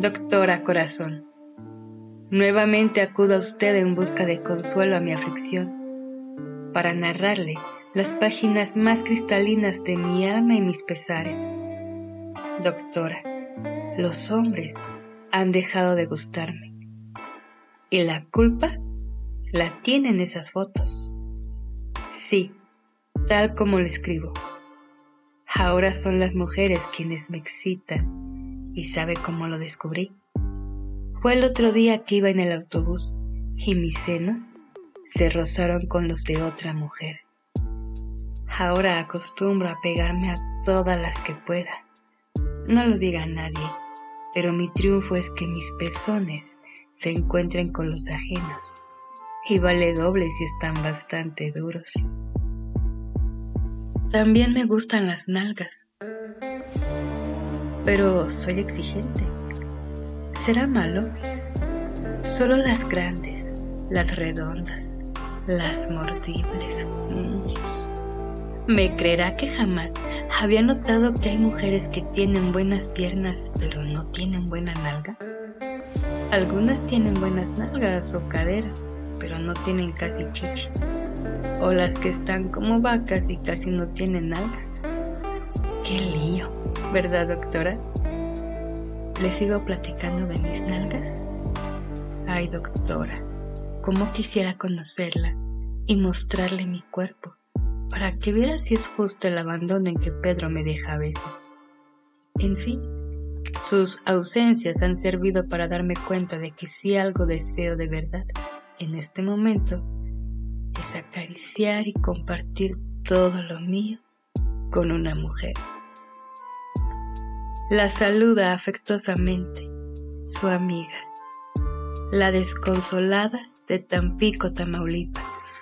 Doctora Corazón, nuevamente acudo a usted en busca de consuelo a mi aflicción, para narrarle las páginas más cristalinas de mi alma y mis pesares. Doctora, los hombres han dejado de gustarme, y la culpa la tienen esas fotos. Sí, tal como lo escribo. Ahora son las mujeres quienes me excitan ¿Y sabe cómo lo descubrí? Fue el otro día que iba en el autobús y mis senos se rozaron con los de otra mujer. Ahora acostumbro a pegarme a todas las que pueda. No lo diga a nadie, pero mi triunfo es que mis pezones se encuentren con los ajenos. Y vale doble si están bastante duros. También me gustan las nalgas pero soy exigente. ¿Será malo? Solo las grandes, las redondas, las mordibles. ¿Me creerá que jamás había notado que hay mujeres que tienen buenas piernas pero no tienen buena nalga? Algunas tienen buenas nalgas o cadera, pero no tienen casi chichis. O las que están como vacas y casi no tienen nalgas. ¿Verdad, doctora? ¿Le sigo platicando de mis nalgas? Ay, doctora, cómo quisiera conocerla y mostrarle mi cuerpo para que viera si es justo el abandono en que Pedro me deja a veces. En fin, sus ausencias han servido para darme cuenta de que si algo deseo de verdad en este momento es acariciar y compartir todo lo mío con una mujer. La saluda afectuosamente su amiga, la desconsolada de Tampico, Tamaulipas.